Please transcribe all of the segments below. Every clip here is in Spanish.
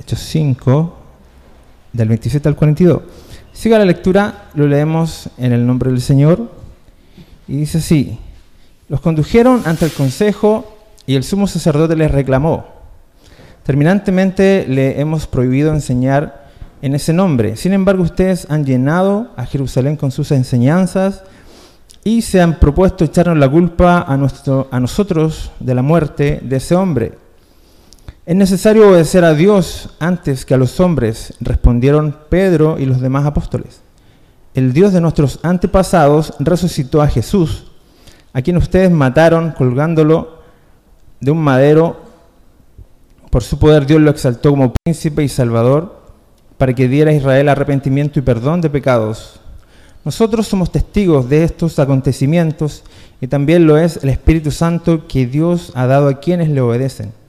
Hechos 5, del 27 al 42. Siga la lectura, lo leemos en el nombre del Señor. Y dice así, los condujeron ante el consejo y el sumo sacerdote les reclamó. Terminantemente le hemos prohibido enseñar en ese nombre. Sin embargo, ustedes han llenado a Jerusalén con sus enseñanzas y se han propuesto echarnos la culpa a, a nosotros de la muerte de ese hombre. Es necesario obedecer a Dios antes que a los hombres, respondieron Pedro y los demás apóstoles. El Dios de nuestros antepasados resucitó a Jesús, a quien ustedes mataron colgándolo de un madero. Por su poder Dios lo exaltó como príncipe y salvador para que diera a Israel arrepentimiento y perdón de pecados. Nosotros somos testigos de estos acontecimientos y también lo es el Espíritu Santo que Dios ha dado a quienes le obedecen.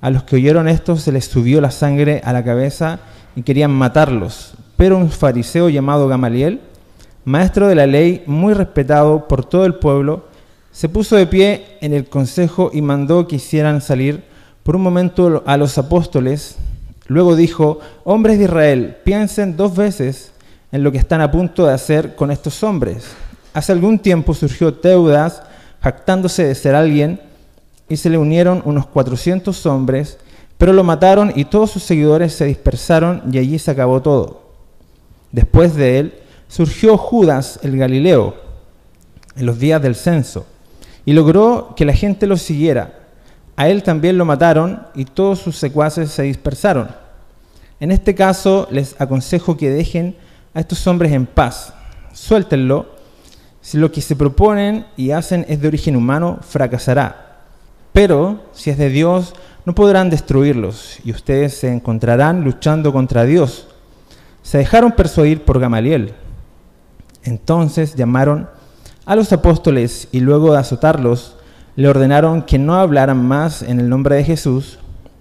A los que oyeron esto se les subió la sangre a la cabeza y querían matarlos. Pero un fariseo llamado Gamaliel, maestro de la ley muy respetado por todo el pueblo, se puso de pie en el consejo y mandó que hicieran salir por un momento a los apóstoles. Luego dijo, hombres de Israel, piensen dos veces en lo que están a punto de hacer con estos hombres. Hace algún tiempo surgió Teudas, jactándose de ser alguien, y se le unieron unos 400 hombres, pero lo mataron y todos sus seguidores se dispersaron y allí se acabó todo. Después de él surgió Judas el Galileo en los días del censo y logró que la gente lo siguiera. A él también lo mataron y todos sus secuaces se dispersaron. En este caso les aconsejo que dejen a estos hombres en paz. Suéltenlo. Si lo que se proponen y hacen es de origen humano, fracasará. Pero si es de Dios, no podrán destruirlos y ustedes se encontrarán luchando contra Dios. Se dejaron persuadir por Gamaliel. Entonces llamaron a los apóstoles y luego de azotarlos, le ordenaron que no hablaran más en el nombre de Jesús.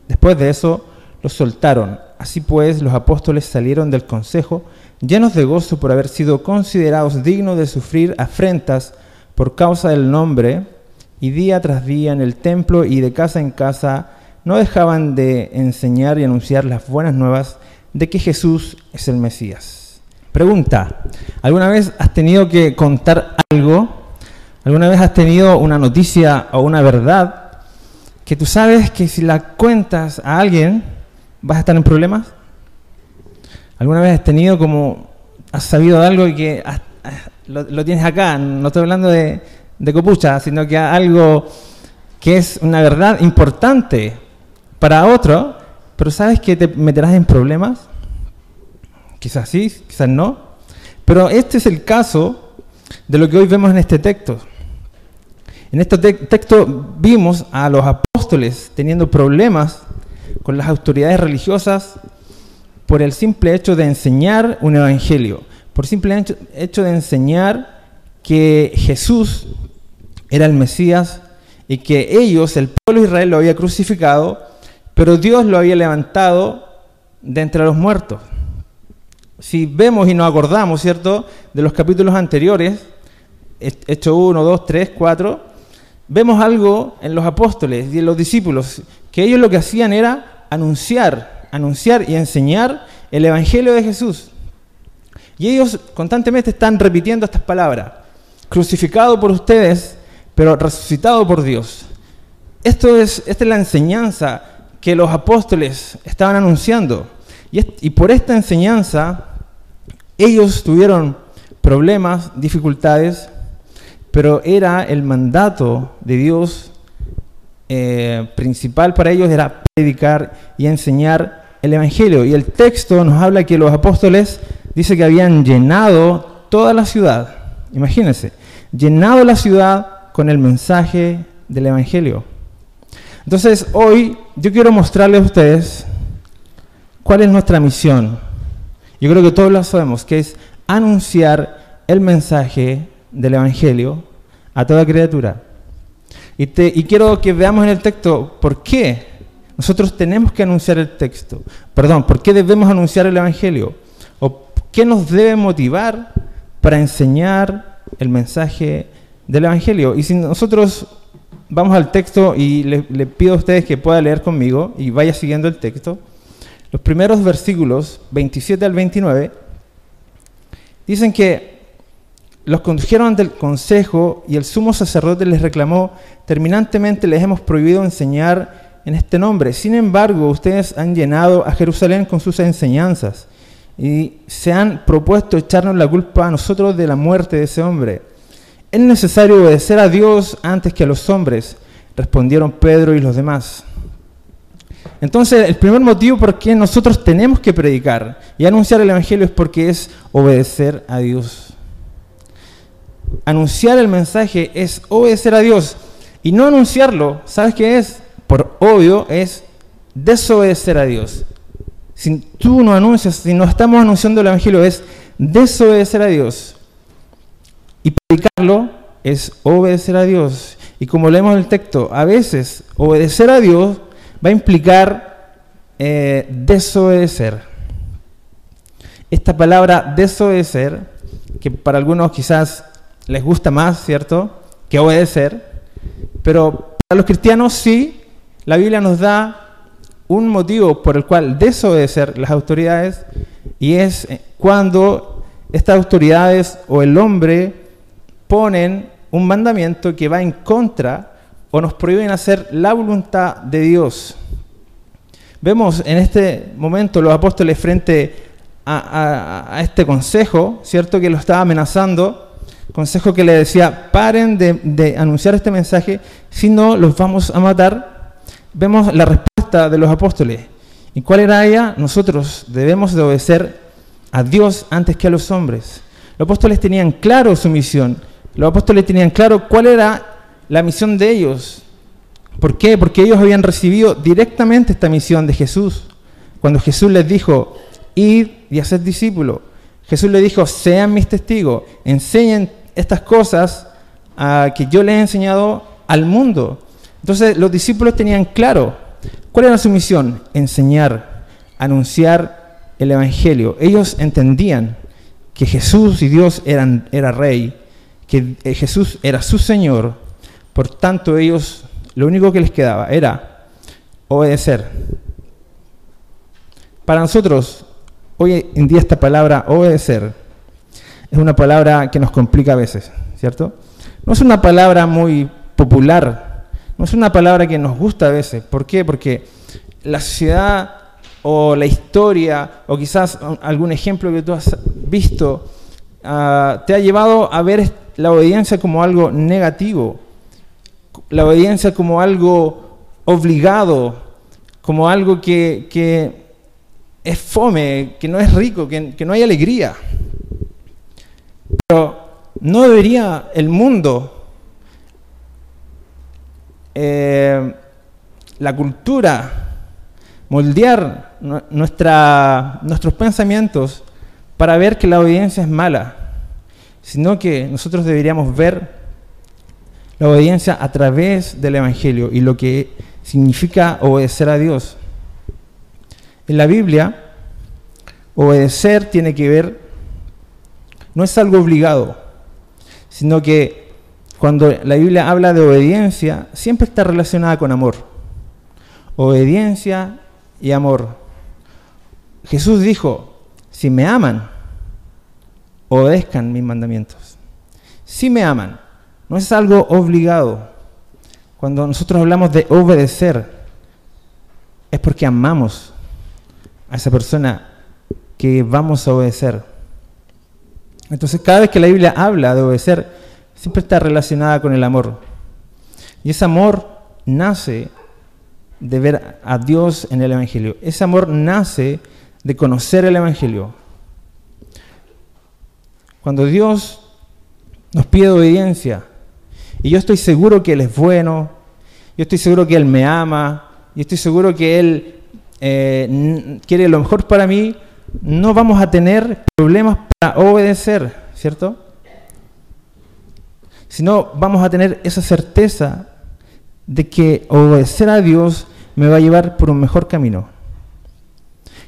Después de eso, los soltaron. Así pues, los apóstoles salieron del consejo llenos de gozo por haber sido considerados dignos de sufrir afrentas por causa del nombre, y día tras día en el templo y de casa en casa no dejaban de enseñar y anunciar las buenas nuevas de que Jesús es el Mesías. Pregunta, ¿alguna vez has tenido que contar algo? ¿Alguna vez has tenido una noticia o una verdad que tú sabes que si la cuentas a alguien vas a estar en problemas? ¿Alguna vez has tenido como, has sabido algo y que lo, tienes acá? No estoy hablando de, de copucha, sino que algo que es una verdad importante para otro, pero sabes que te meterás en problemas. Quizás sí, quizás no. Pero este es el caso de lo que hoy vemos en este texto. En este texto vimos a los apóstoles teniendo problemas con las autoridades religiosas por el simple hecho de enseñar un evangelio, por simple hecho de enseñar que Jesús era el Mesías y que ellos, el pueblo de Israel, lo había crucificado, pero Dios lo había levantado de entre los muertos. Si vemos y nos acordamos, ¿cierto?, de los capítulos anteriores, Hecho 1, 2, 3, 4, vemos algo en los apóstoles y en los discípulos, que ellos lo que hacían era anunciar anunciar y enseñar el Evangelio de Jesús. Y ellos constantemente están repitiendo estas palabras. Crucificado por ustedes, pero resucitado por Dios. Esto es, esta es la enseñanza que los apóstoles estaban anunciando. Y, por esta enseñanza ellos tuvieron problemas, dificultades, pero era el mandato de Dios eh, principal para ellos era predicar y enseñar el Evangelio. Y el texto nos habla que los apóstoles dice que habían llenado toda la ciudad. Imagínense, llenado la ciudad con el mensaje del Evangelio. Entonces, hoy yo quiero mostrarles a ustedes cuál es nuestra misión. Yo creo que todos lo sabemos, que es anunciar el mensaje del Evangelio a toda criatura. Y, quiero que veamos en el texto por qué nosotros tenemos que anunciar el texto. Perdón, por qué debemos anunciar el Evangelio. O qué nos debe motivar para enseñar el mensaje del Evangelio. Y si nosotros vamos al texto y le, pido a ustedes que puedan leer conmigo y vaya siguiendo el texto, los primeros versículos, 27 al 29, dicen que los condujeron ante el consejo y el sumo sacerdote les reclamó, terminantemente les hemos prohibido enseñar en este nombre. Sin embargo, ustedes han llenado a Jerusalén con sus enseñanzas y se han propuesto echarnos la culpa a nosotros de la muerte de ese hombre. Es necesario obedecer a Dios antes que a los hombres, respondieron Pedro y los demás. Entonces, el primer motivo por qué nosotros tenemos que predicar y anunciar el Evangelio es porque es obedecer a Dios. Anunciar el mensaje es obedecer a Dios. Y no anunciarlo, ¿sabes qué es? Por obvio, es desobedecer a Dios. Si tú no anuncias, si no estamos anunciando el Evangelio, es desobedecer a Dios. Y predicarlo es obedecer a Dios. Y como leemos el texto, a veces obedecer a Dios va a implicar eh, desobedecer. Esta palabra desobedecer, que para algunos quizás les gusta más, ¿cierto?, que obedecer, pero para los cristianos sí, la Biblia nos da un motivo por el cual desobedecer las autoridades y es eh, cuando estas autoridades o el hombre ponen un mandamiento que va en contra o nos prohíben hacer la voluntad de Dios. Vemos en este momento los apóstoles frente a, este consejo, ¿cierto? Que lo estaba amenazando, consejo que le decía, paren de, de anunciar este mensaje, si no los vamos a matar. Vemos la respuesta de los apóstoles. ¿Y cuál era ella? Nosotros debemos de obedecer a Dios antes que a los hombres. Los apóstoles tenían claro su misión. Los apóstoles tenían claro cuál era la misión de ellos. ¿Por qué? Porque ellos habían recibido directamente esta misión de Jesús. Cuando Jesús les dijo, id y haced discípulos. Jesús les dijo, sean mis testigos, enseñen estas cosas a que yo les he enseñado al mundo. Entonces los discípulos tenían claro cuál era su misión, enseñar, anunciar el Evangelio. Ellos entendían que Jesús y Dios eran, era rey, que eh, Jesús era su Señor por tanto, ellos lo único que les quedaba era obedecer. Para nosotros, hoy en día esta palabra obedecer es una palabra que nos complica a veces, ¿cierto? No es una palabra muy popular, no es una palabra que nos gusta a veces. ¿Por qué? Porque la sociedad o la historia o quizás algún ejemplo que tú has visto ah, te ha llevado a ver la obediencia como algo negativo la obediencia como algo obligado, como algo que, es fome, que no es rico, que, no hay alegría. Pero no debería el mundo, eh, la cultura, moldear nuestros pensamientos para ver que la obediencia es mala, sino que nosotros deberíamos ver la obediencia a través del Evangelio y lo que significa obedecer a Dios. En la Biblia, obedecer tiene que ver, no es algo obligado, sino que cuando la Biblia habla de obediencia, siempre está relacionada con amor. Obediencia y amor. Jesús dijo, si me aman, obedezcan mis mandamientos. Si me aman, no es algo obligado. Cuando nosotros hablamos de obedecer, es porque amamos a esa persona que vamos a obedecer. Entonces, cada vez que la Biblia habla de obedecer, siempre está relacionada con el amor. Y ese amor nace de ver a Dios en el Evangelio. Ese amor nace de conocer el Evangelio. Cuando Dios nos pide obediencia, y yo estoy seguro que Él es bueno, yo estoy seguro que Él me ama, y estoy seguro que Él eh, quiere lo mejor para mí, no vamos a tener problemas para obedecer, ¿cierto? Sino vamos a tener esa certeza de que obedecer a Dios me va a llevar por un mejor camino.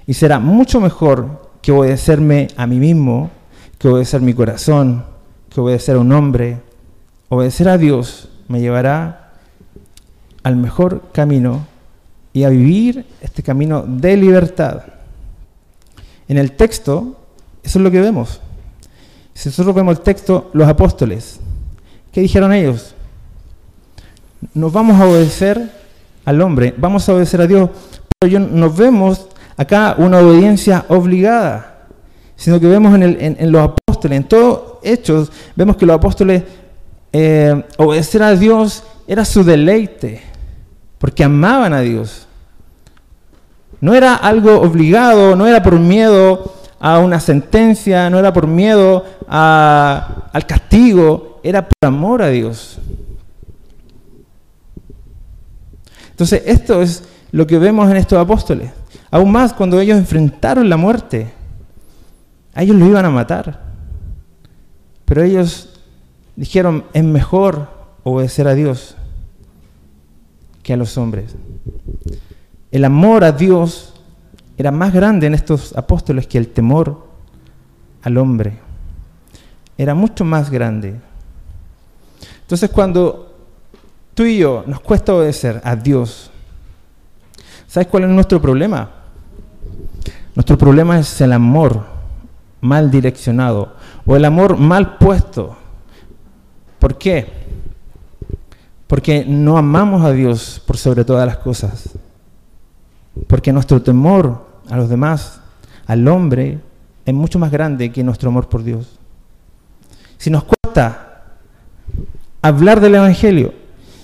Y será mucho mejor que obedecerme a mí mismo, que obedecer mi corazón, que obedecer a un hombre, Obedecer a Dios me llevará al mejor camino y a vivir este camino de libertad. En el texto, eso es lo que vemos. Si nosotros vemos el texto, los apóstoles, ¿qué dijeron ellos? Nos vamos a obedecer al hombre, vamos a obedecer a Dios, pero nos vemos acá una obediencia obligada, sino que vemos en, los apóstoles, en todos hechos, vemos que los apóstoles eh, obedecer a Dios era su deleite, porque amaban a Dios. No era algo obligado, no era por miedo a una sentencia, no era por miedo al castigo, era por amor a Dios. Entonces, esto es lo que vemos en estos apóstoles. Aún más cuando ellos enfrentaron la muerte, a ellos lo iban a matar. Pero ellos dijeron, es mejor obedecer a Dios que a los hombres. El amor a Dios era más grande en estos apóstoles que el temor al hombre. Era mucho más grande. Entonces cuando tú y yo nos cuesta obedecer a Dios, ¿sabes cuál es nuestro problema? Nuestro problema es el amor mal direccionado o el amor mal puesto. ¿Por qué? Porque no amamos a Dios por sobre todas las cosas. Porque nuestro temor a los demás, al hombre, es mucho más grande que nuestro amor por Dios. Si nos cuesta hablar del Evangelio,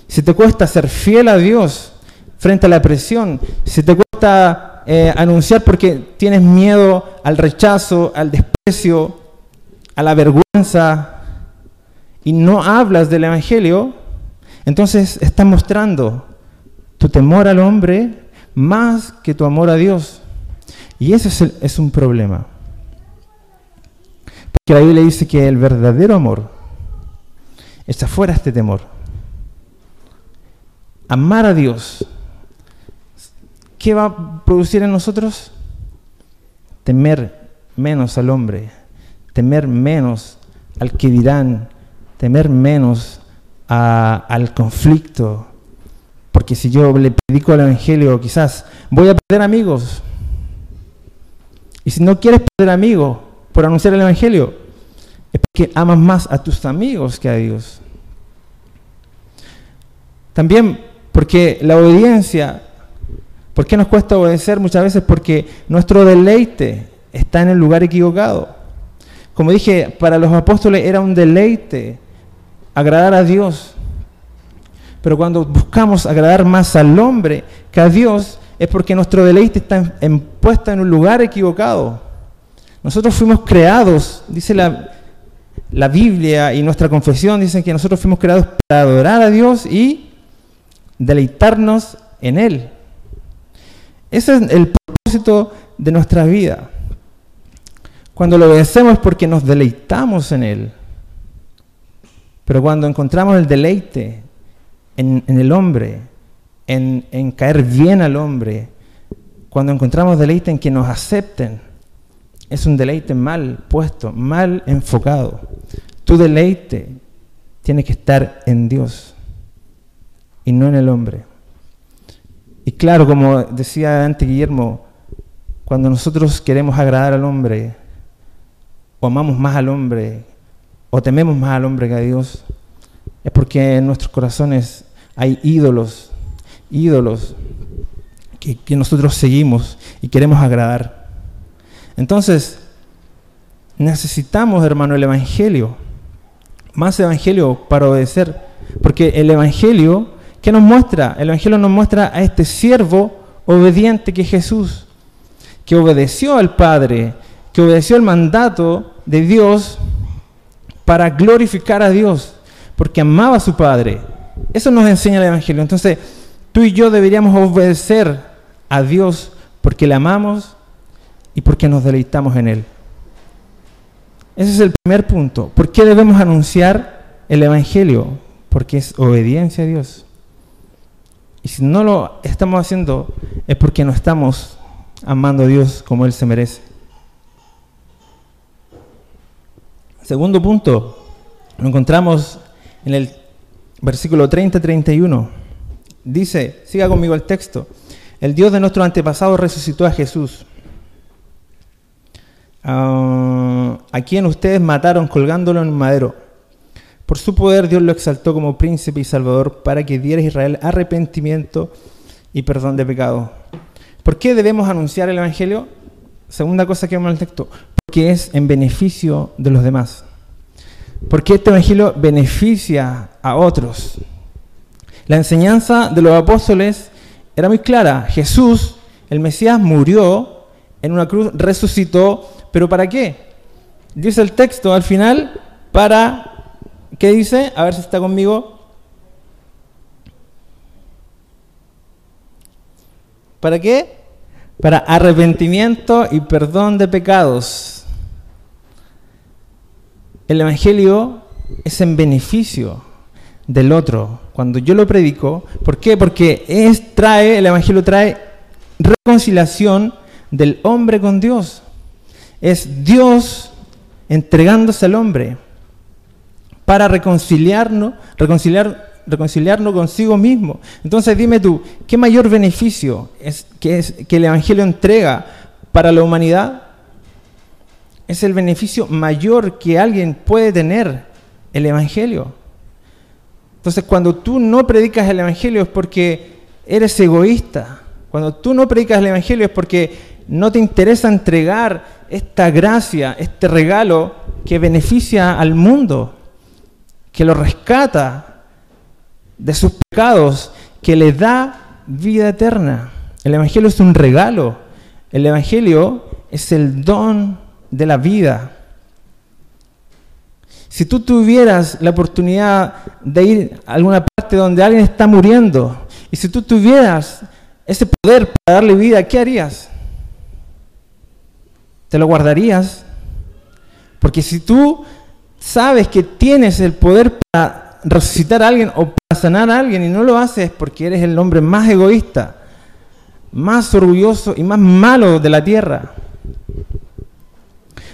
si te cuesta ser fiel a Dios frente a la presión, si te cuesta eh, anunciar porque tienes miedo al rechazo, al desprecio, a la vergüenza, y no hablas del Evangelio, entonces estás mostrando tu temor al hombre más que tu amor a Dios. Y ese es, es un problema. Porque la Biblia dice que el verdadero amor está fuera este temor. Amar a Dios, ¿qué va a producir en nosotros? Temer menos al hombre, temer menos al que dirán, temer menos al conflicto, porque si yo le predico el Evangelio, quizás voy a perder amigos. Y si no quieres perder amigos por anunciar el Evangelio, es porque amas más a tus amigos que a Dios. También porque la obediencia, ¿por qué nos cuesta obedecer muchas veces? Porque nuestro deleite está en el lugar equivocado. Como dije, para los apóstoles era un deleite agradar a Dios. Pero cuando buscamos agradar más al hombre que a Dios, es porque nuestro deleite está en, puesto en un lugar equivocado. Nosotros fuimos creados, dice la, la Biblia y nuestra confesión, dicen que nosotros fuimos creados para adorar a Dios y deleitarnos en Él. Ese es el propósito de nuestra vida. Cuando lo obedecemos porque nos deleitamos en Él. Pero cuando encontramos el deleite en, el hombre, en, caer bien al hombre, cuando encontramos deleite en que nos acepten, es un deleite mal puesto, mal enfocado. Tu deleite tiene que estar en Dios y no en el hombre. Y claro, como decía antes Guillermo, cuando nosotros queremos agradar al hombre, o amamos más al hombre, o tememos más al hombre que a Dios, es porque en nuestros corazones hay ídolos, ídolos que, nosotros seguimos y queremos agradar. Entonces, necesitamos, hermano, el Evangelio, más Evangelio para obedecer, porque el Evangelio, ¿qué nos muestra? El Evangelio nos muestra a este siervo obediente que es Jesús, que obedeció al Padre, que obedeció el mandato de Dios para glorificar a Dios porque amaba a su Padre. Eso nos enseña el Evangelio. Entonces, tú y yo deberíamos obedecer a Dios porque le amamos y porque nos deleitamos en Él. Ese es el primer punto. ¿Por qué debemos anunciar el Evangelio? Porque es obediencia a Dios. Y si no lo estamos haciendo es porque no estamos amando a Dios como Él se merece. Segundo punto, lo encontramos en el versículo 30-31. Dice, siga conmigo el texto, El Dios de nuestros antepasados resucitó a Jesús, ah, a quien ustedes mataron colgándolo en un madero. Por su poder Dios lo exaltó como príncipe y salvador para que diera a Israel arrepentimiento y perdón de pecado. ¿Por qué debemos anunciar el Evangelio? Segunda cosa que vemos en el texto, porque es en beneficio de los demás. Porque este Evangelio beneficia a otros. La enseñanza de los apóstoles era muy clara. Jesús, el Mesías, murió en una cruz, resucitó, pero ¿para qué? Dice el texto al final, para ¿Qué dice? A ver si está conmigo. ¿Para qué? Para arrepentimiento y perdón de pecados. El Evangelio es en beneficio del otro. Cuando yo lo predico, ¿por qué? Porque es, trae, el Evangelio trae reconciliación del hombre con Dios. Es Dios entregándose al hombre para reconciliarnos, reconciliar, reconciliarnos consigo mismo. Entonces dime tú, ¿qué mayor beneficio es que, es que el Evangelio entrega para la humanidad? Es el beneficio mayor que alguien puede tener el Evangelio. Entonces cuando tú no predicas el Evangelio es porque eres egoísta. Cuando tú no predicas el Evangelio es porque no te interesa entregar esta gracia, este regalo que beneficia al mundo que lo rescata de sus pecados, que le da vida eterna. El Evangelio es un regalo. El Evangelio es el don de la vida. Si tú tuvieras la oportunidad de ir a alguna parte donde alguien está muriendo, y si tú tuvieras ese poder para darle vida, ¿qué harías? ¿Te lo guardarías? Porque si tú sabes que tienes el poder para resucitar a alguien o para sanar a alguien y no lo haces porque eres el hombre más egoísta, más orgulloso y más malo de la tierra.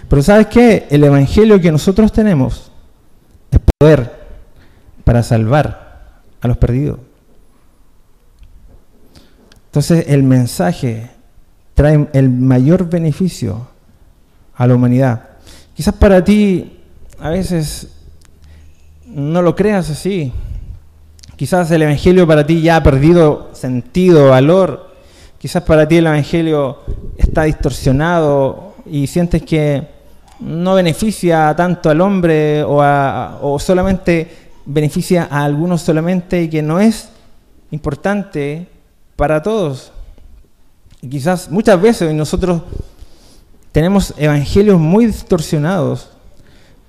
Pero ¿sabes qué? El evangelio que nosotros tenemos es poder para salvar a los perdidos. Entonces el mensaje trae el mayor beneficio a la humanidad. Quizás para ti a veces no lo creas así. Quizás el Evangelio para ti ya ha perdido sentido, valor. Quizás para ti el Evangelio está distorsionado y sientes que no beneficia tanto al hombre o, o solamente beneficia a algunos solamente y que no es importante para todos. Quizás muchas veces nosotros tenemos evangelios muy distorsionados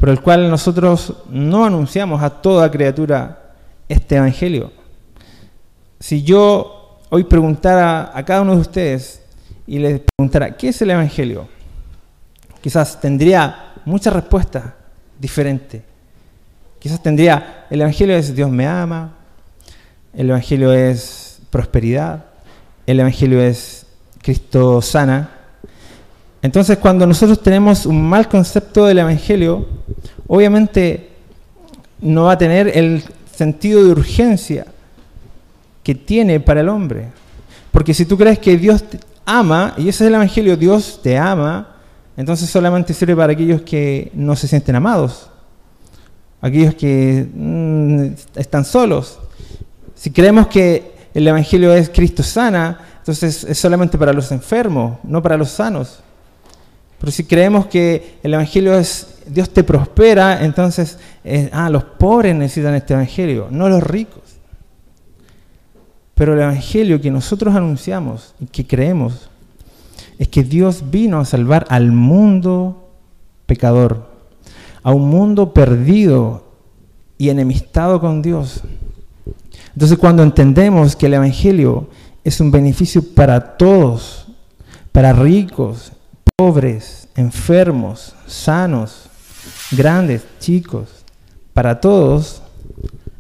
por el cual nosotros no anunciamos a toda criatura este Evangelio. Si yo hoy preguntara a cada uno de ustedes y les preguntara, ¿qué es el Evangelio? Quizás tendría muchas respuestas diferentes. Quizás tendría, el Evangelio es Dios me ama, el Evangelio es prosperidad, el Evangelio es Cristo sana, entonces, cuando nosotros tenemos un mal concepto del Evangelio, obviamente no va a tener el sentido de urgencia que tiene para el hombre. Porque si tú crees que Dios te ama, y ese es el Evangelio, Dios te ama, entonces solamente sirve para aquellos que no se sienten amados, aquellos que mm, están solos. Si creemos que el Evangelio es Cristo sana, entonces es solamente para los enfermos, no para los sanos. Pero si creemos que el Evangelio es Dios te prospera, entonces, eh, ah, los pobres necesitan este Evangelio, no los ricos. Pero el Evangelio que nosotros anunciamos y que creemos es que Dios vino a salvar al mundo pecador, a un mundo perdido y enemistado con Dios. Entonces cuando entendemos que el Evangelio es un beneficio para todos, para ricos pobres, enfermos, sanos, grandes, chicos, para todos,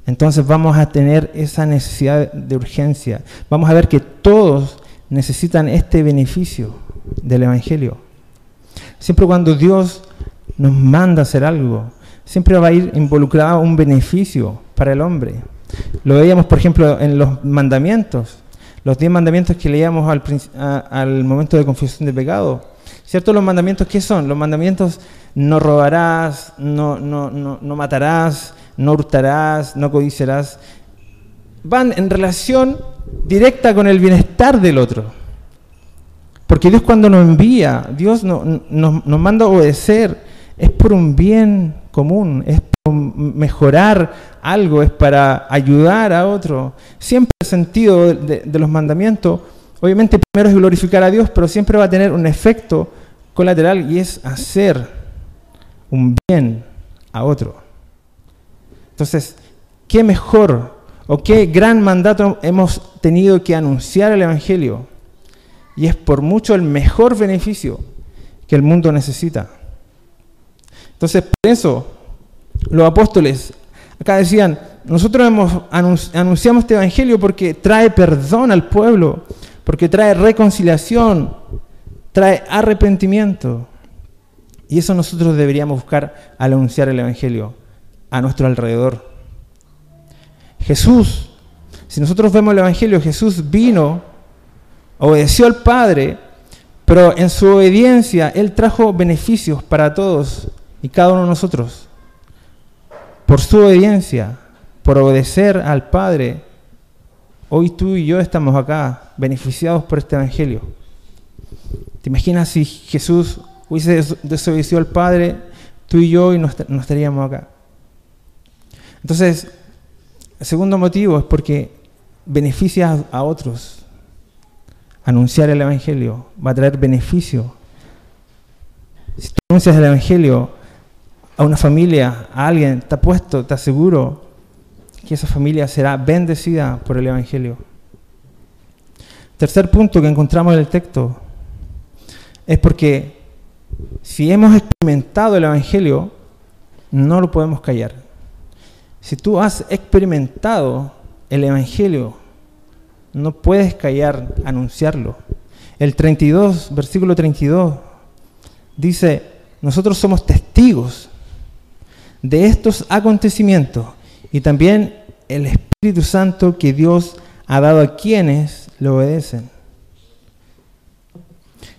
entonces vamos a tener esa necesidad de urgencia. Vamos a ver que todos necesitan este beneficio del Evangelio. Siempre cuando Dios nos manda hacer algo, siempre va a ir involucrado un beneficio para el hombre. Lo veíamos, por ejemplo, en los mandamientos. Los diez mandamientos que leíamos al, al momento de confesión de pecado. ¿Cierto? Los mandamientos, ¿qué son? Los mandamientos no robarás, no, no, no, no matarás, no hurtarás, no codiciarás. Van en relación directa con el bienestar del otro. Porque Dios cuando nos envía, Dios nos, manda a obedecer, es por un bien común, es por mejorar algo, es para ayudar a otro. Siempre el sentido de los mandamientos, obviamente primero es glorificar a Dios, pero siempre va a tener un efecto colateral y es hacer un bien a otro. Entonces, ¿qué mejor o qué gran mandato hemos tenido que anunciar el Evangelio? Y es por mucho el mejor beneficio que el mundo necesita. Entonces, por eso, los apóstoles acá decían, nosotros hemos anunciamos este Evangelio porque trae perdón al pueblo, porque trae reconciliación, trae arrepentimiento. Y eso nosotros deberíamos buscar al anunciar el Evangelio a nuestro alrededor. Jesús, si nosotros vemos el Evangelio, Jesús vino, obedeció al Padre, pero en su obediencia Él trajo beneficios para todos y cada uno de nosotros. Por su obediencia, por obedecer al Padre, hoy tú y yo estamos acá, beneficiados por este Evangelio. ¿Te imaginas si Jesús hubiese desobedecido al Padre, tú y yo y no, estaríamos acá? Entonces, el segundo motivo es porque beneficia a otros. Anunciar el Evangelio va a traer beneficio. Si tú anuncias el Evangelio a una familia, a alguien, está puesto, está seguro que esa familia será bendecida por el Evangelio. Tercer punto que encontramos en el texto es porque si hemos experimentado el Evangelio, no lo podemos callar. Si tú has experimentado el Evangelio, no puedes callar, anunciarlo. El 32, versículo 32, dice, nosotros somos testigos de estos acontecimientos y también el Espíritu Santo que Dios ha dado a quienes lo obedecen.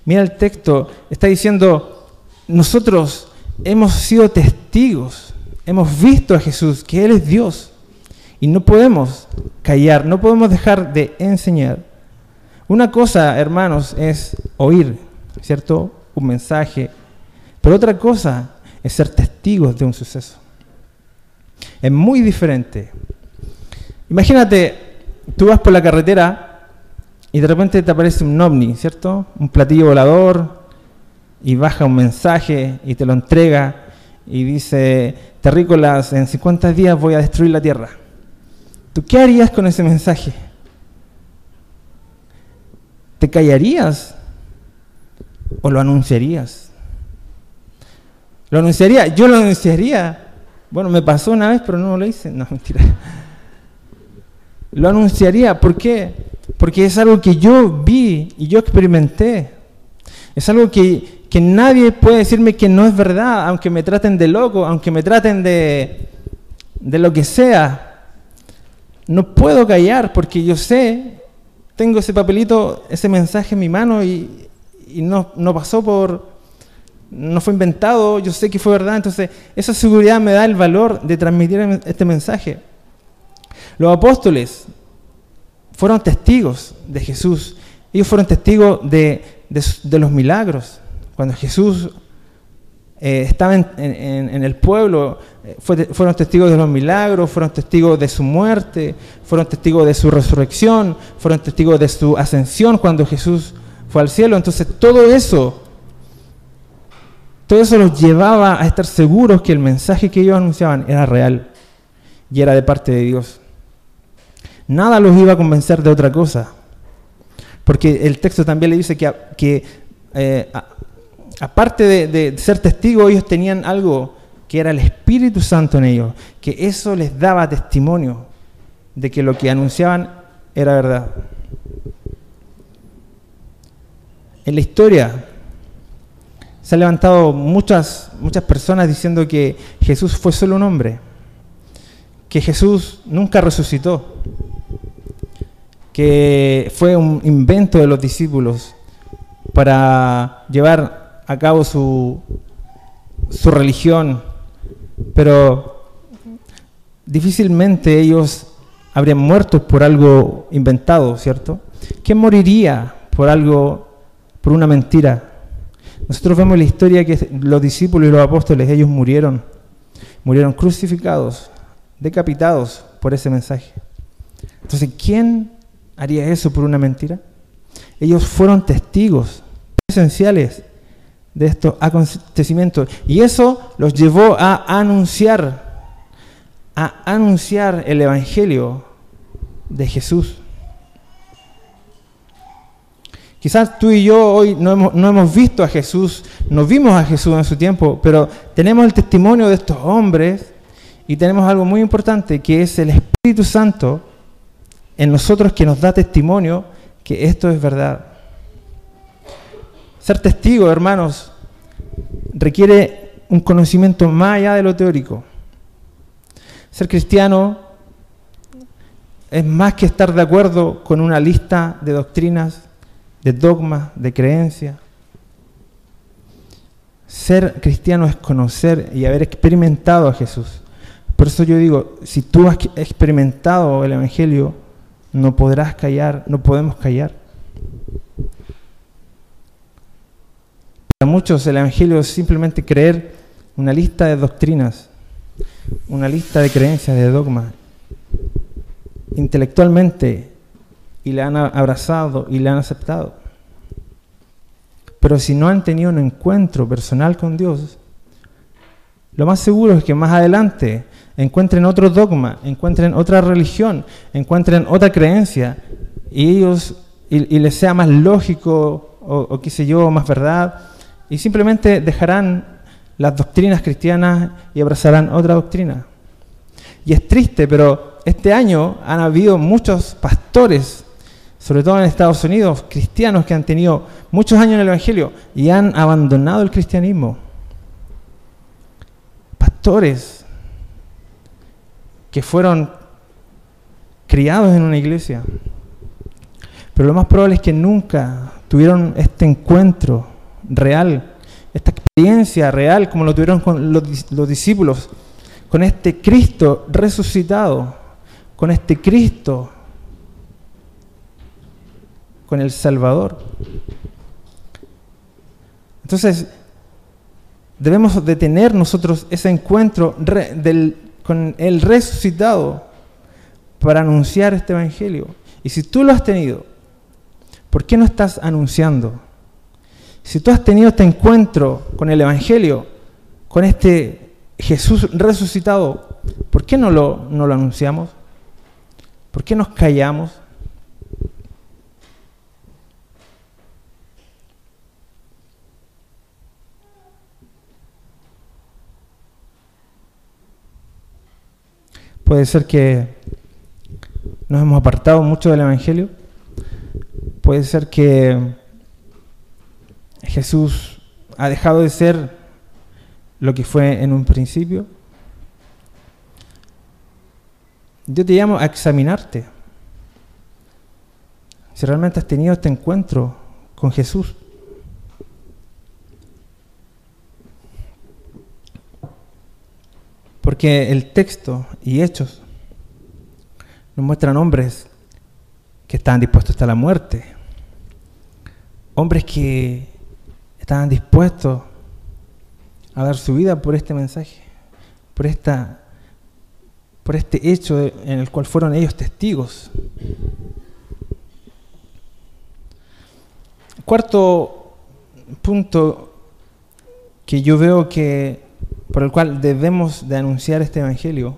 Mira el texto, está diciendo, nosotros hemos sido testigos, hemos visto a Jesús, que Él es Dios, y no podemos callar, no podemos dejar de enseñar. Una cosa, hermanos, es oír, ¿cierto? Un mensaje, pero otra cosa es ser testigos de un suceso. Es muy diferente. Imagínate, tú vas por la carretera y de repente te aparece un ovni, ¿cierto? Un platillo volador y baja un mensaje y te lo entrega y dice, terrícolas, en 50 días voy a destruir la Tierra. ¿Tú qué harías con ese mensaje? ¿Te callarías o lo anunciarías? ¿Lo anunciaría? Yo lo anunciaría. Bueno, me pasó una vez, pero no lo hice. No, mentira. Lo anunciaría. ¿Por qué? Porque es algo que yo vi y yo experimenté. Es algo que, que nadie puede decirme que no es verdad, aunque me traten de loco, aunque me traten de, de lo que sea. No puedo callar porque yo sé, tengo ese papelito, ese mensaje en mi mano y, no, no pasó por, no fue inventado, yo sé que fue verdad, entonces esa seguridad me da el valor de transmitir este mensaje. Los apóstoles fueron testigos de Jesús. Ellos fueron testigos de, los milagros. Cuando Jesús eh, estaba en, el pueblo, eh, fueron testigos de los milagros, fueron testigos de su muerte, fueron testigos de su resurrección, fueron testigos de su ascensión cuando Jesús fue al cielo. Entonces todo eso, todo eso los llevaba a estar seguros que el mensaje que ellos anunciaban era real y era de parte de Dios. Nada los iba a convencer de otra cosa. Porque el texto también le dice que, que eh, aparte de, ser testigos, ellos tenían algo que era el Espíritu Santo en ellos, que eso les daba testimonio de que lo que anunciaban era verdad. En la historia se han levantado muchas, muchas personas diciendo que Jesús fue solo un hombre, que Jesús nunca resucitó, que fue un invento de los discípulos para llevar a cabo su, su religión, pero difícilmente ellos habrían muerto por algo inventado, ¿cierto? ¿Quién moriría por algo, por una mentira? Nosotros vemos la historia que los discípulos y los apóstoles, ellos murieron, murieron crucificados, decapitados por ese mensaje. Entonces, ¿quién haría eso por una mentira? Ellos fueron testigos esenciales de estos acontecimientos y eso los llevó a anunciar, a anunciar el Evangelio de Jesús. Quizás tú y yo hoy no hemos, no hemos, visto a Jesús, no vimos a Jesús en su tiempo, pero tenemos el testimonio de estos hombres y tenemos algo muy importante que es el Espíritu Santo en nosotros que nos da testimonio que esto es verdad. Ser testigo, hermanos, requiere un conocimiento más allá de lo teórico. Ser cristiano es más que estar de acuerdo con una lista de doctrinas de dogmas, de creencias. Ser cristiano es conocer y haber experimentado a Jesús. Por eso yo digo, si tú has experimentado el Evangelio, no podrás callar, no podemos callar. Para muchos el Evangelio es simplemente creer una lista de doctrinas, una lista de creencias, de dogmas. Intelectualmente y le han abrazado y le han aceptado. Pero si no han tenido un encuentro personal con Dios, lo más seguro es que más adelante encuentren otro dogma, encuentren otra religión, encuentren otra creencia y ellos y, les sea más lógico o, o qué sé yo, más verdad, y simplemente dejarán las doctrinas cristianas y abrazarán otra doctrina. Y es triste, pero este año han habido muchos pastores sobre todo en Estados Unidos, cristianos que han tenido muchos años en el Evangelio y han abandonado el cristianismo. Pastores que fueron criados en una iglesia. Pero lo más probable es que nunca tuvieron este encuentro real, esta experiencia real como lo tuvieron con los, los discípulos, con este Cristo resucitado, con este Cristo con el Salvador. Entonces, debemos de tener nosotros ese encuentro con el resucitado para anunciar este Evangelio. Y si tú lo has tenido, ¿por qué no estás anunciando? Si tú has tenido este encuentro con el Evangelio, con este Jesús resucitado, ¿por qué no lo, no lo anunciamos? ¿Por qué nos callamos? Puede ser que nos hemos apartado mucho del Evangelio. Puede ser que Jesús ha dejado de ser lo que fue en un principio. Yo te llamo a examinarte. Si realmente has tenido este encuentro con Jesús. Porque el texto y hechos nos muestran hombres que estaban dispuestos hasta la muerte. Hombres que estaban dispuestos a dar su vida por este mensaje, por, esta, por este hecho en el cual fueron ellos testigos. Cuarto punto que yo veo que por el cual debemos de anunciar este Evangelio,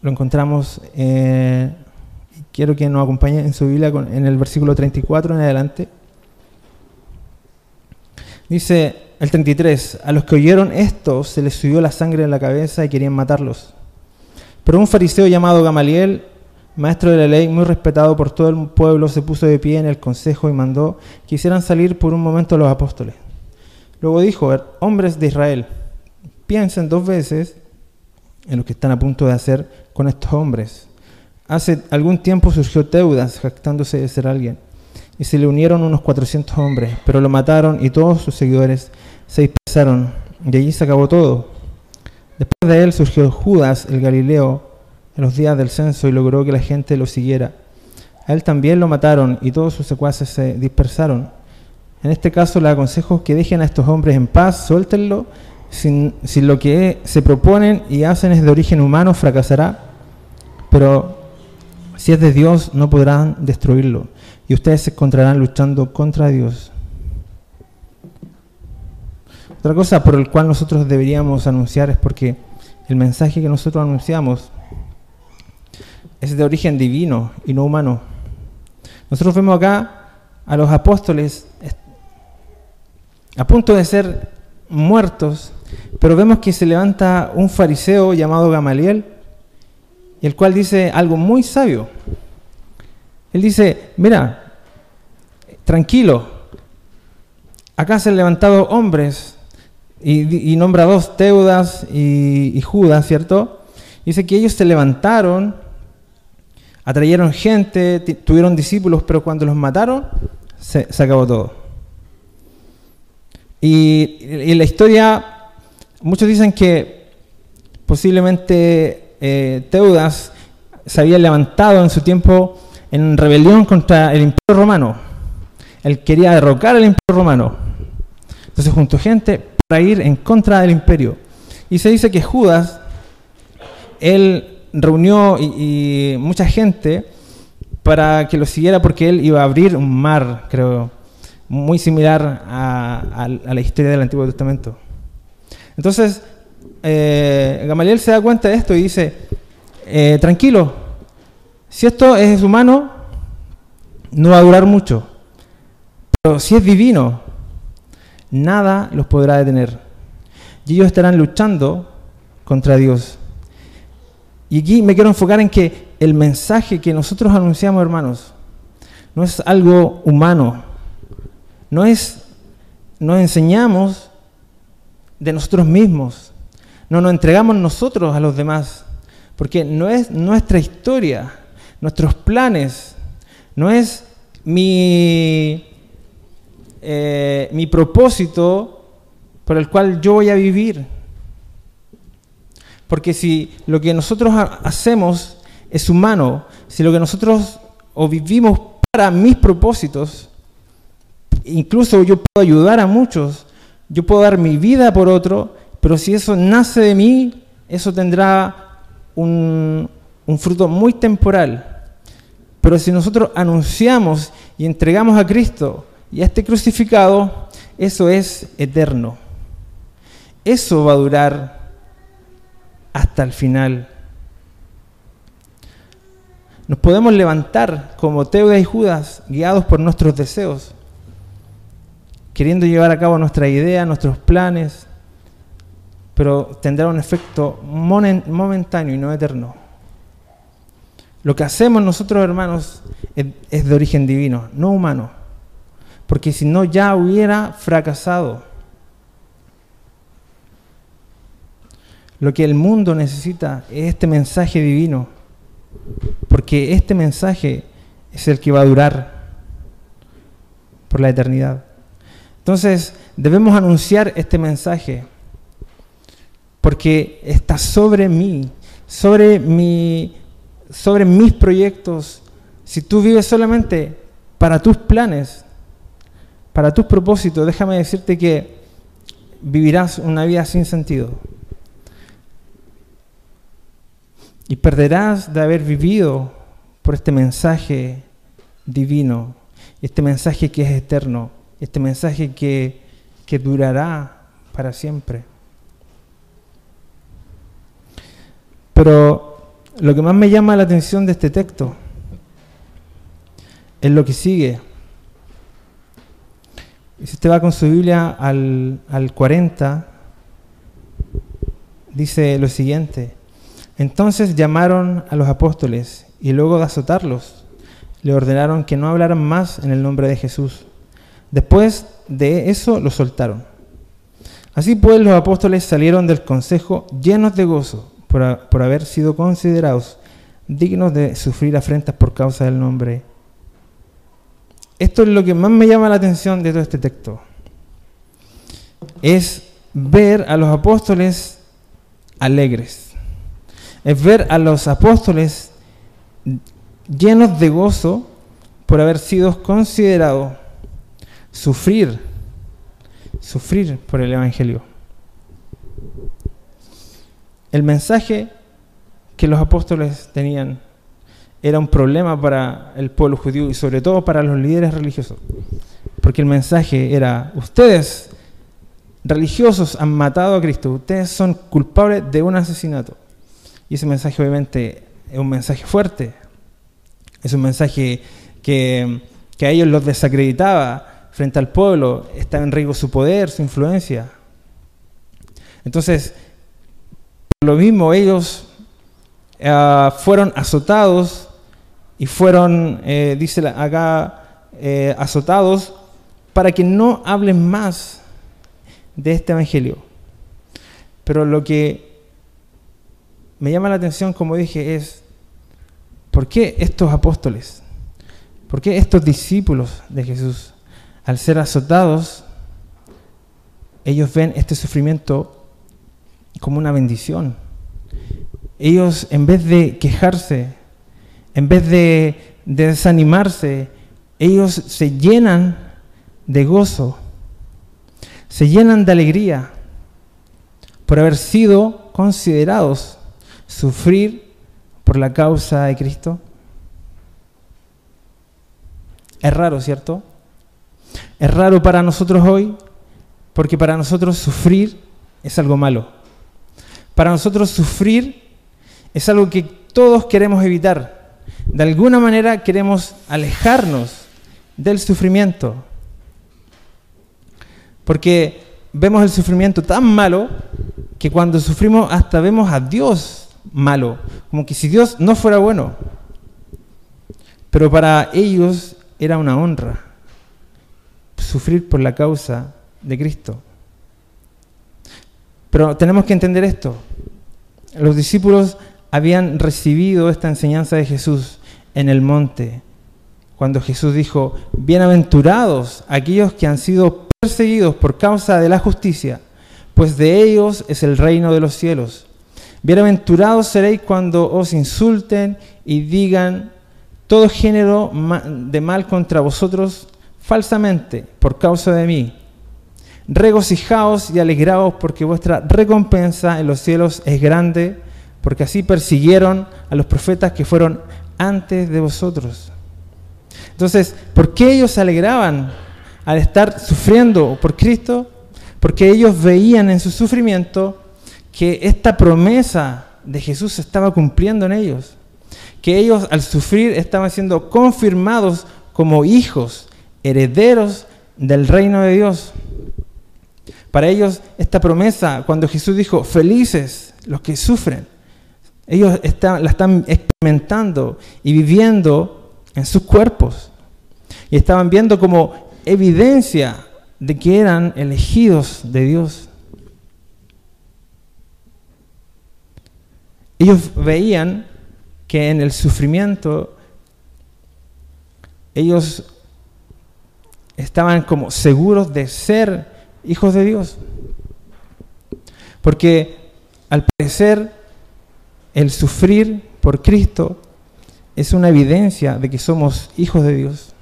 lo encontramos, eh, quiero que nos acompañe en su Biblia en el versículo 34 en adelante. Dice el 33, a los que oyeron esto se les subió la sangre en la cabeza y querían matarlos. Pero un fariseo llamado Gamaliel, maestro de la ley, muy respetado por todo el pueblo, se puso de pie en el consejo y mandó que hicieran salir por un momento los apóstoles. Luego dijo, hombres de Israel, piensen dos veces en lo que están a punto de hacer con estos hombres. hace algún tiempo surgió Teudas, jactándose de ser alguien, y se le unieron unos 400 hombres, pero lo mataron y todos sus seguidores se dispersaron, y allí se acabó todo. Después de él surgió Judas, el Galileo, en los días del censo y logró que la gente lo siguiera. A él también lo mataron y todos sus secuaces se dispersaron. En este caso le aconsejo que dejen a estos hombres en paz, suéltenlo, si, lo que se proponen y hacen es de origen humano, fracasará, pero si es de Dios, no podrán destruirlo, y ustedes se encontrarán luchando contra Dios. Otra cosa por el cual nosotros deberíamos anunciar es porque el mensaje que nosotros anunciamos es de origen divino y no humano. Nosotros vemos acá a los apóstoles a punto de ser muertos, pero vemos que se levanta un fariseo llamado Gamaliel, el cual dice algo muy sabio. Él dice, mira, tranquilo, acá se han levantado hombres, y, nombra dos, Teudas y, y Judas, ¿cierto? Dice que ellos se levantaron atrayeron gente, tuvieron discípulos, pero cuando los mataron, se, acabó todo. Y, en la historia, muchos dicen que posiblemente eh, Teudas se había levantado en su tiempo en rebelión contra el imperio romano. Él quería derrocar al imperio romano. Entonces juntó gente para ir en contra del imperio. Y se dice que Judas, él reunió y, mucha gente para que lo siguiera porque él iba a abrir un mar, creo, muy similar a, la historia del Antiguo Testamento. Entonces, eh, Gamaliel se da cuenta de esto y dice, eh, tranquilo, si esto es humano, no va a durar mucho, pero si es divino, nada los podrá detener. Y ellos estarán luchando contra Dios. Y aquí me quiero enfocar en que el mensaje que nosotros anunciamos, hermanos, no es algo humano. No es, nos enseñamos de nosotros mismos. No nos entregamos nosotros a los demás. Porque no es nuestra historia, nuestros planes, no es mi, eh, mi propósito por el cual yo voy a vivir. Porque si lo que nosotros hacemos es humano, si lo que nosotros o vivimos para mis propósitos, incluso yo puedo ayudar a muchos, yo puedo dar mi vida por otro, pero si eso nace de mí, eso tendrá un, fruto muy temporal. Pero si nosotros anunciamos y entregamos a Cristo y a este crucificado, eso es eterno. Eso va a durar hasta el final. Nos podemos levantar como Teuda y Judas, guiados por nuestros deseos, queriendo llevar a cabo nuestra idea, nuestros planes, pero tendrá un efecto momentáneo y no eterno. Lo que hacemos nosotros, hermanos, es de origen divino, no humano, porque si no ya hubiera fracasado. Lo que el mundo necesita es este mensaje divino, porque este mensaje es el que va a durar por la eternidad. Entonces, debemos anunciar este mensaje, porque está sobre mí, sobre, mi, sobre mis proyectos. Si tú vives solamente para tus planes, para tus propósitos, déjame decirte que vivirás una vida sin sentido. Y perderás de haber vivido por este mensaje divino, este mensaje que es eterno, este mensaje que, que durará para siempre. Pero lo que más me llama la atención de este texto es lo que sigue. Y si usted va con su Biblia al, al 40, dice lo siguiente. Entonces llamaron a los apóstoles y luego de azotarlos, le ordenaron que no hablaran más en el nombre de Jesús. Después de eso los soltaron. Así pues los apóstoles salieron del consejo llenos de gozo por, por haber sido considerados dignos de sufrir afrentas por causa del nombre. Esto es lo que más me llama la atención de todo este texto. Es ver a los apóstoles alegres. Es ver a los apóstoles llenos de gozo por haber sido considerados sufrir, sufrir por el Evangelio. El mensaje que los apóstoles tenían era un problema para el pueblo judío y sobre todo para los líderes religiosos. Porque el mensaje era, ustedes religiosos han matado a Cristo, ustedes son culpables de un asesinato. Y ese mensaje obviamente es un mensaje fuerte, es un mensaje que, que a ellos los desacreditaba frente al pueblo, estaba en riesgo su poder, su influencia. Entonces, lo mismo, ellos uh, fueron azotados y fueron, eh, dice acá, eh, azotados para que no hablen más de este evangelio. Pero lo que me llama la atención, como dije, es ¿por qué estos apóstoles, por qué estos discípulos de Jesús, al ser azotados, ellos ven este sufrimiento como una bendición? Ellos, en vez de quejarse, en vez de, desanimarse, ellos se llenan de gozo, se llenan de alegría por haber sido considerados sufrir por la causa de Cristo. Es raro, ¿cierto? Es raro para nosotros hoy porque para nosotros sufrir es algo malo. Para nosotros sufrir es algo que todos queremos evitar de alguna manera queremos alejarnos del sufrimiento. Porque vemos el sufrimiento tan malo que cuando sufrimos hasta vemos a Dios malo, como que si Dios no fuera bueno. Pero para ellos era una honra sufrir por la causa de Cristo. Pero tenemos que entender esto. Los discípulos habían recibido esta enseñanza de Jesús en el monte, cuando Jesús dijo, bienaventurados aquellos que han sido perseguidos por causa de la justicia, pues de ellos es el reino de los cielos. Bienaventurados seréis cuando os insulten y digan todo género de mal contra vosotros falsamente por causa de mí. Regocijaos y alegraos porque vuestra recompensa en los cielos es grande porque así persiguieron a los profetas que fueron antes de vosotros. Entonces, ¿por qué ellos se alegraban al estar sufriendo por Cristo? Porque ellos veían en su sufrimiento que esta promesa de Jesús se estaba cumpliendo en ellos. Que ellos al sufrir estaban siendo confirmados como hijos, herederos del reino de Dios. Para ellos esta promesa, cuando Jesús dijo, felices los que sufren, ellos la están experimentando y viviendo en sus cuerpos. Y estaban viendo como evidencia de que eran elegidos de Dios. Ellos veían que en el sufrimiento ellos estaban como seguros de ser hijos de Dios. Porque al parecer el sufrir por Cristo es una evidencia de que somos hijos de Dios.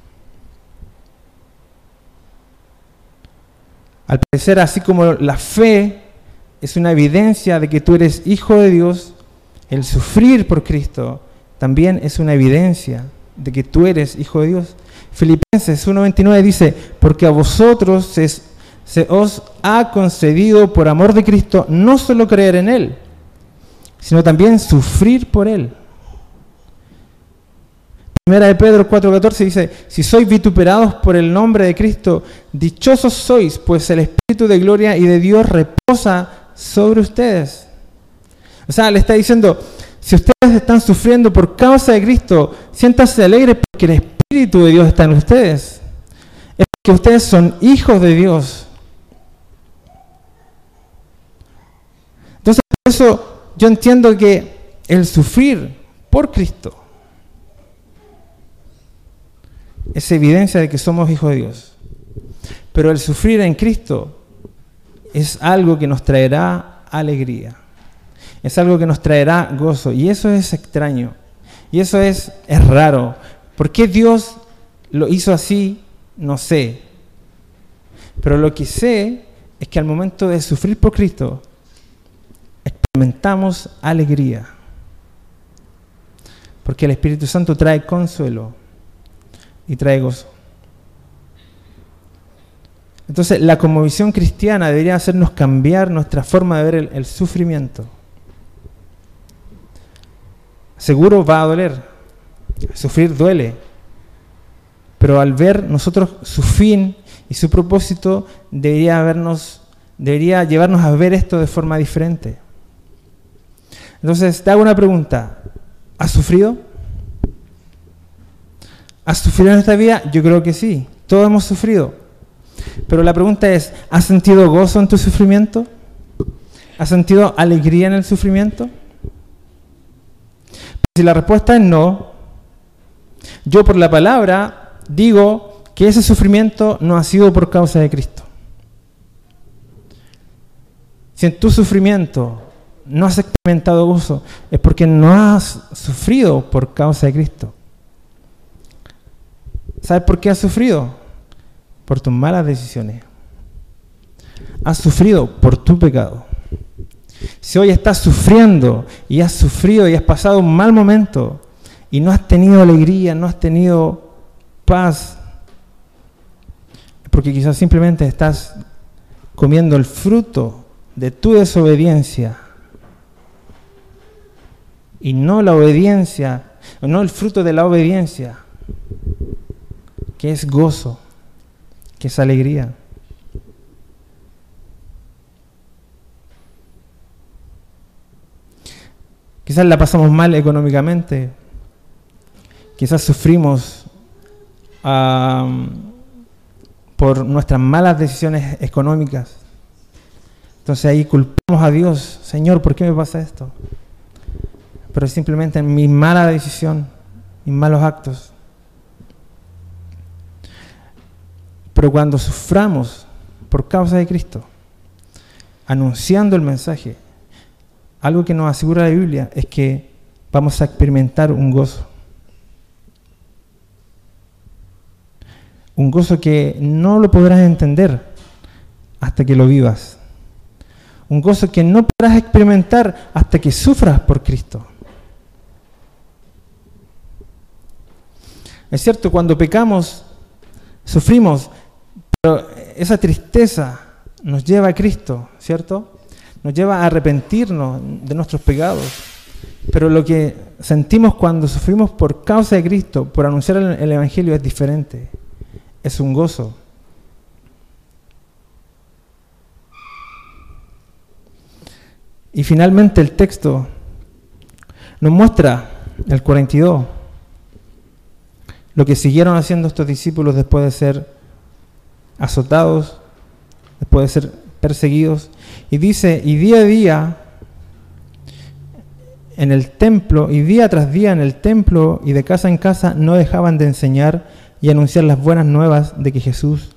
Al parecer, así como la fe es una evidencia de que tú eres hijo de Dios, el sufrir por Cristo también es una evidencia de que tú eres hijo de Dios. Filipenses 1.29 dice, porque a vosotros se, os ha concedido por amor de Cristo no solo creer en Él, sino también sufrir por Él. Primera de Pedro 4:14 dice, si sois vituperados por el nombre de Cristo, dichosos sois, pues el Espíritu de gloria y de Dios reposa sobre ustedes. O sea, le está diciendo, si ustedes están sufriendo por causa de Cristo, siéntanse alegres porque el Espíritu de Dios está en ustedes. Es que ustedes son hijos de Dios. Entonces, por eso yo entiendo que el sufrir por Cristo, es evidencia de que somos hijos de Dios. Pero el sufrir en Cristo es algo que nos traerá alegría. Es algo que nos traerá gozo. Y eso es extraño. Y eso es, es raro. ¿Por qué Dios lo hizo así? No sé. Pero lo que sé es que al momento de sufrir por Cristo, experimentamos alegría. Porque el Espíritu Santo trae consuelo y trae gozo. Entonces, la conmovisión cristiana debería hacernos cambiar nuestra forma de ver el, el sufrimiento. Seguro va a doler. Sufrir duele. Pero al ver nosotros su fin y su propósito, debería, vernos, debería llevarnos a ver esto de forma diferente. Entonces, te hago una pregunta. ¿Has sufrido? ¿Has sufrido en esta vida? Yo creo que sí. Todos hemos sufrido. Pero la pregunta es, ¿has sentido gozo en tu sufrimiento? ¿Has sentido alegría en el sufrimiento? Si la respuesta es no, yo por la palabra digo que ese sufrimiento no ha sido por causa de Cristo. Si en tu sufrimiento no has experimentado gozo, es porque no has sufrido por causa de Cristo. ¿Sabes por qué has sufrido? Por tus malas decisiones. Has sufrido por tu pecado. Si hoy estás sufriendo y has sufrido y has pasado un mal momento y no has tenido alegría, no has tenido paz, porque quizás simplemente estás comiendo el fruto de tu desobediencia y no la obediencia, no el fruto de la obediencia, que es gozo, que es alegría. Quizás la pasamos mal económicamente, quizás sufrimos por nuestras malas decisiones económicas. Entonces ahí culpamos a Dios, Señor, ¿por qué me pasa esto? Pero es simplemente mi mala decisión, mis malos actos. Pero cuando suframos por causa de Cristo, anunciando el mensaje, algo que nos asegura la Biblia es que vamos a experimentar un gozo. Un gozo que no lo podrás entender hasta que lo vivas. Un gozo que no podrás experimentar hasta que sufras por Cristo. Es cierto, cuando pecamos, sufrimos, pero esa tristeza nos lleva a Cristo, ¿cierto? Nos lleva a arrepentirnos de nuestros pecados. Pero lo que sentimos cuando sufrimos por causa de Cristo, por anunciar el, Evangelio, es diferente. Es un gozo. Y finalmente el texto nos muestra, el 42, lo que siguieron haciendo estos discípulos después de ser azotados, después de ser perseguidos. Y dice, y día a día en el templo, y día tras día en el templo y de casa en casa, no dejaban de enseñar y anunciar las buenas nuevas de que Jesús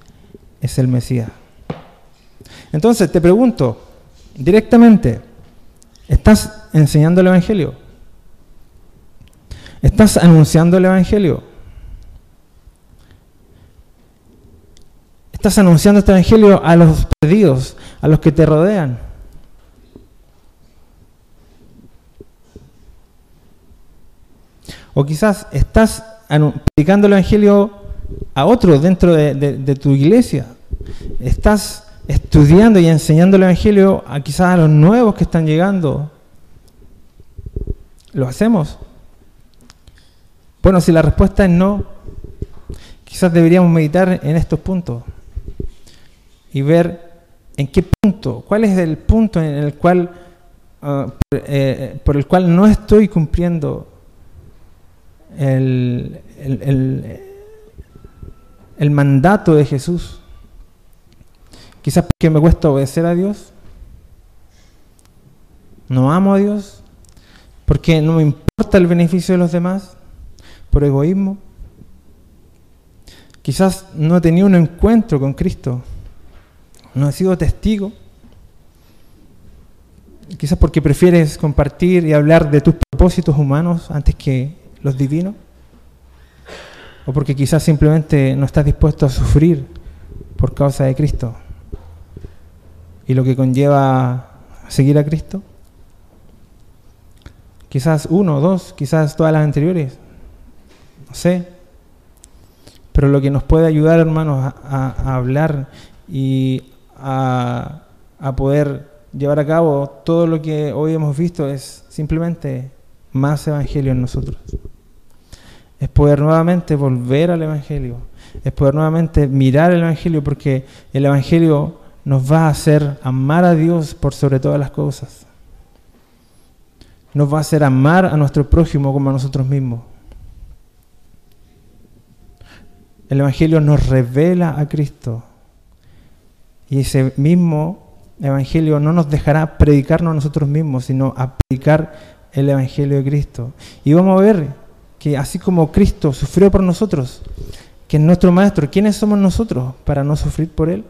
es el Mesías. Entonces te pregunto directamente, ¿estás enseñando el Evangelio? ¿Estás anunciando el Evangelio? Estás anunciando este Evangelio a los perdidos, a los que te rodean. O quizás estás predicando el Evangelio a otros dentro de, tu iglesia. Estás estudiando y enseñando el Evangelio a quizás a los nuevos que están llegando. ¿Lo hacemos? Bueno, si la respuesta es no, quizás deberíamos meditar en estos puntos y ver en qué punto, cuál es el punto en el cual, ah, eh, por el cual no estoy cumpliendo el, el, mandato de Jesús. Quizás porque me cuesta obedecer a Dios. No amo a Dios. porque no me importa el beneficio de los demás, por egoísmo. Quizás no he tenido un encuentro con Cristo, no he sido testigo. Quizás porque prefieres compartir y hablar de tus propósitos humanos antes que los divinos. O porque quizás simplemente no estás dispuesto a sufrir por causa de Cristo y lo que conlleva seguir a Cristo. Quizás uno, dos, quizás todas las anteriores. No sé. Pero lo que nos puede ayudar, hermanos, a, hablar y a, poder llevar a cabo todo lo que hoy hemos visto es simplemente más evangelio en nosotros. Es poder nuevamente volver al evangelio. Es poder nuevamente mirar el evangelio porque el evangelio nos va a hacer amar a Dios por sobre todas las cosas. Nos va a hacer amar a nuestro prójimo como a nosotros mismos. El Evangelio nos revela a Cristo. Y ese mismo Evangelio no nos dejará predicarnos a nosotros mismos, sino a predicar el Evangelio de Cristo. Y vamos a ver que así como Cristo sufrió por nosotros, que es nuestro Maestro, ¿quiénes somos nosotros para no sufrir por Él?